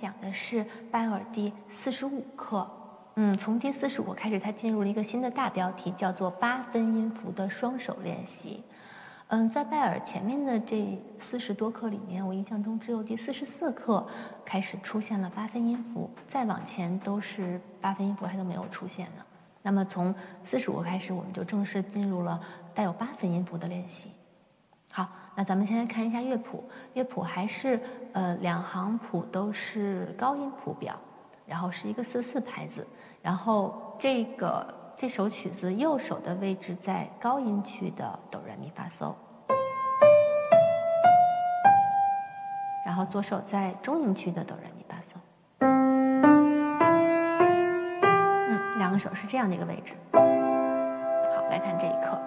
讲的是拜耳第四十五课。嗯，从第四十五开始，它进入了一个新的大标题，叫做八分音符的双手练习。嗯，在拜耳前面的这四十多课里面，我印象中只有第四十四课开始出现了八分音符，再往前都是八分音符还都没有出现呢。那么从四十五开始，我们就正式进入了带有八分音符的练习。好，那咱们先来看一下乐谱，乐谱还是呃两行谱都是高音谱表，然后是一个四四拍子，然后这个这首曲子右手的位置在高音区的哆来咪发嗦，然后左手在中音区的哆来咪发嗦。嗯，两个手是这样的一个位置。好，来弹这一课，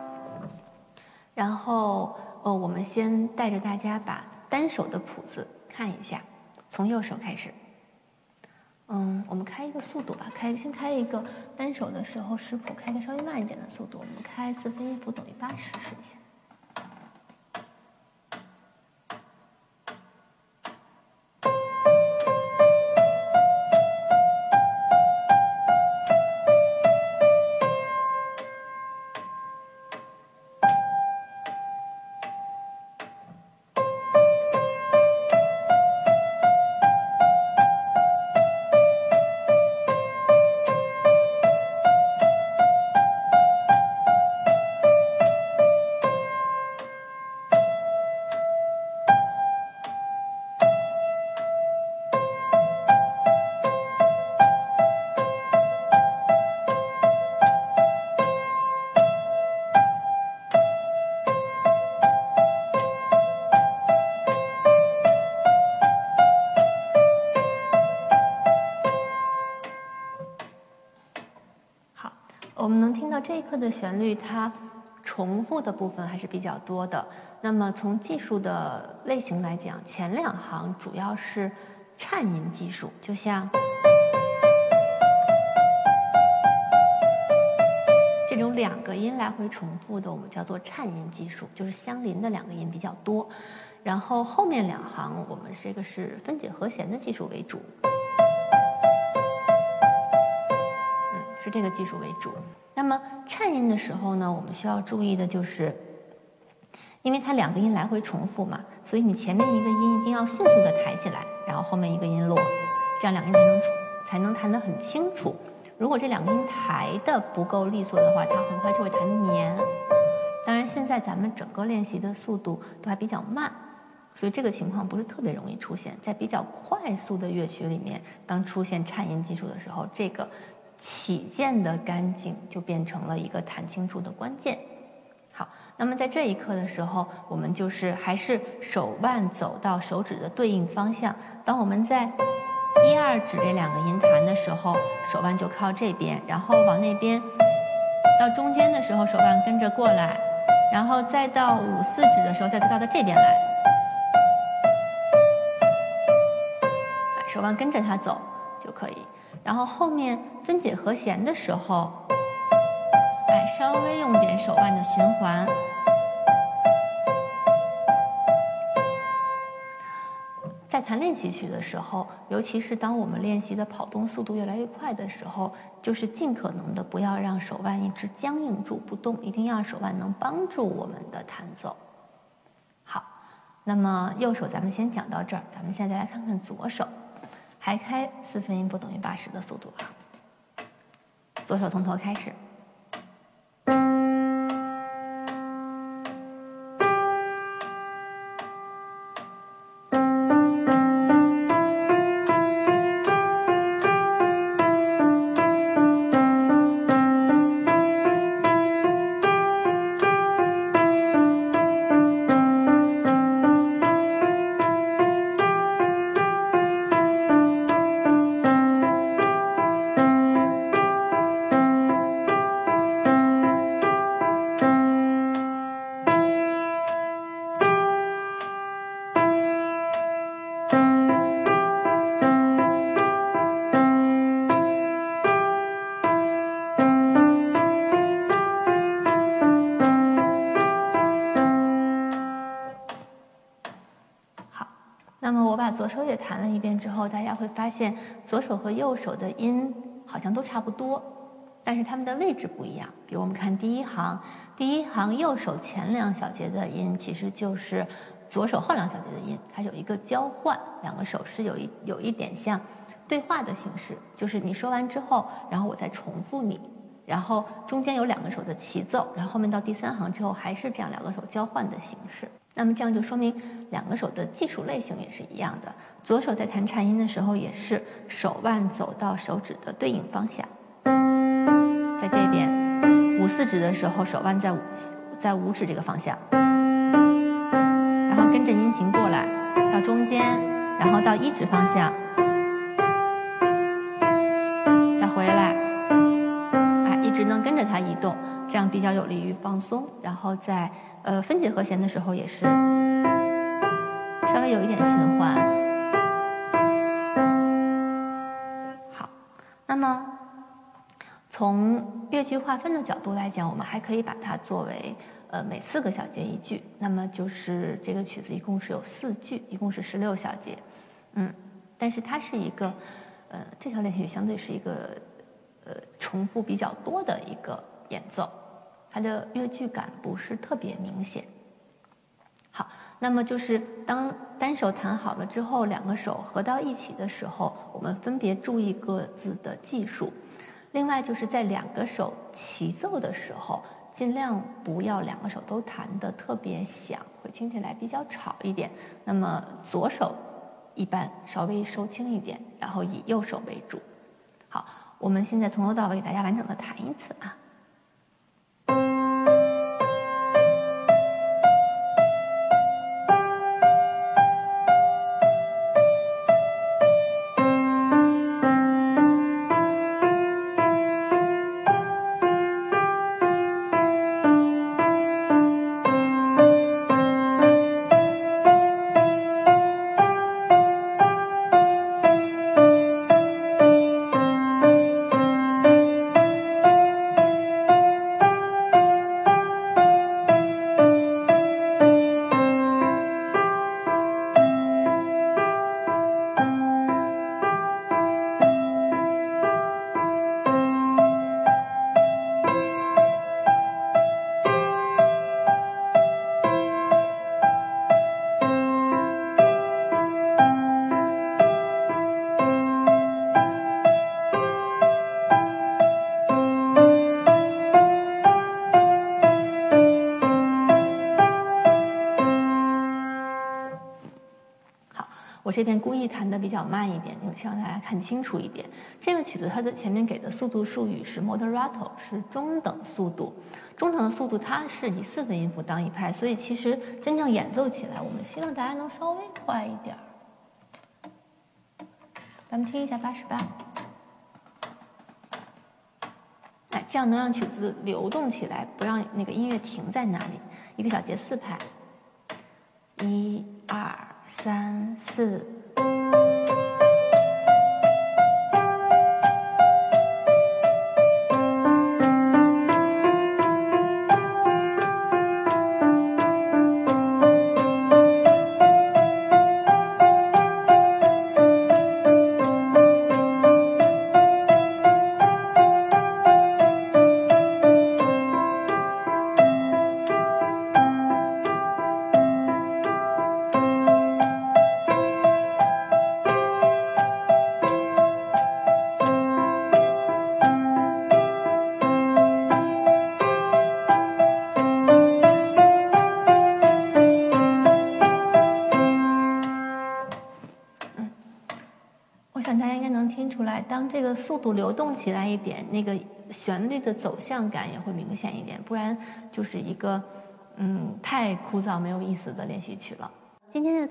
然后。哦，我们先带着大家把单手的谱子看一下，从右手开始。嗯，我们开一个速度吧，开先开一个单手的时候识谱，开个稍微慢一点的速度。我们开四分音符等于八十，试一下。我们能听到这一课的旋律，它重复的部分还是比较多的。那么从技术的类型来讲，前两行主要是颤音技术，就像这种两个音来回重复的，我们叫做颤音技术，就是相邻的两个音比较多。然后后面两行，我们这个是分解和弦的技术为主，这个技术为主。那么颤音的时候呢，我们需要注意的就是，因为它两个音来回重复嘛，所以你前面一个音一定要迅速的抬起来，然后后面一个音落，这样两个音才能才能弹得很清楚。如果这两个音抬的不够利索的话，它很快就会弹黏。当然，现在咱们整个练习的速度都还比较慢，所以这个情况不是特别容易出现在比较快速的乐曲里面。当出现颤音技术的时候，这个。起键的干净就变成了一个弹清楚的关键。好，那么在这一刻的时候，我们就是还是手腕走到手指的对应方向。当我们在一二指这两个音弹的时候，手腕就靠这边，然后往那边到中间的时候，手腕跟着过来，然后再到五四指的时候，再到到这边来，手腕跟着它走就可以。然后后面分解和弦的时候，哎，稍微用点手腕的循环。在弹练习曲的时候，尤其是当我们练习的跑动速度越来越快的时候，就是尽可能的不要让手腕一直僵硬住不动，一定要让手腕能帮助我们的弹奏。好，那么右手咱们先讲到这儿，咱们现在来看看左手。还开四分音符等于八十的速度啊！左手从头开始。弹了一遍之后，大家会发现左手和右手的音好像都差不多，但是它们的位置不一样。比如我们看第一行，第一行右手前两小节的音其实就是左手后两小节的音，它有一个交换，两个手势有一有一点像对话的形式，就是你说完之后，然后我再重复你。然后中间有两个手的齐奏，然后后面到第三行之后还是这样两个手交换的形式。那么这样就说明两个手的技术类型也是一样的。左手在弹颤音的时候也是手腕走到手指的对应方向，在这边五四指的时候手腕在五在五指这个方向，然后跟着音型过来到中间，然后到一指方向。样比较有利于放松。然后在呃分解和弦的时候也是稍微有一点循环。好，那么从乐句划分的角度来讲，我们还可以把它作为呃每四个小节一句。那么就是这个曲子一共是有四句，一共是十六小节。嗯，但是它是一个呃这条练习曲相对是一个。呃，重复比较多的一个演奏，它的乐句感不是特别明显。好，那么就是当单手弹好了之后，两个手合到一起的时候，我们分别注意各自的技术。另外就是在两个手齐奏的时候，尽量不要两个手都弹得特别响，会听起来比较吵一点。那么左手一般稍微收轻一点，然后以右手为主。好。我们现在从头到尾给大家完整的弹一次啊。我这边故意弹的比较慢一点，就希望大家看清楚一点。这个曲子它的前面给的速度术语是 moderato，是中等速度。中等的速度它是以四分音符当一拍，所以其实真正演奏起来，我们希望大家能稍微快一点儿。咱们听一下八十八，哎，这样能让曲子流动起来，不让那个音乐停在那里。一个小节四拍，一二。三四。听出来当这个速度流动起来一点，那个旋律的走向感也会明显一点，不然就是一个嗯太枯燥没有意思的练习曲了。今天的。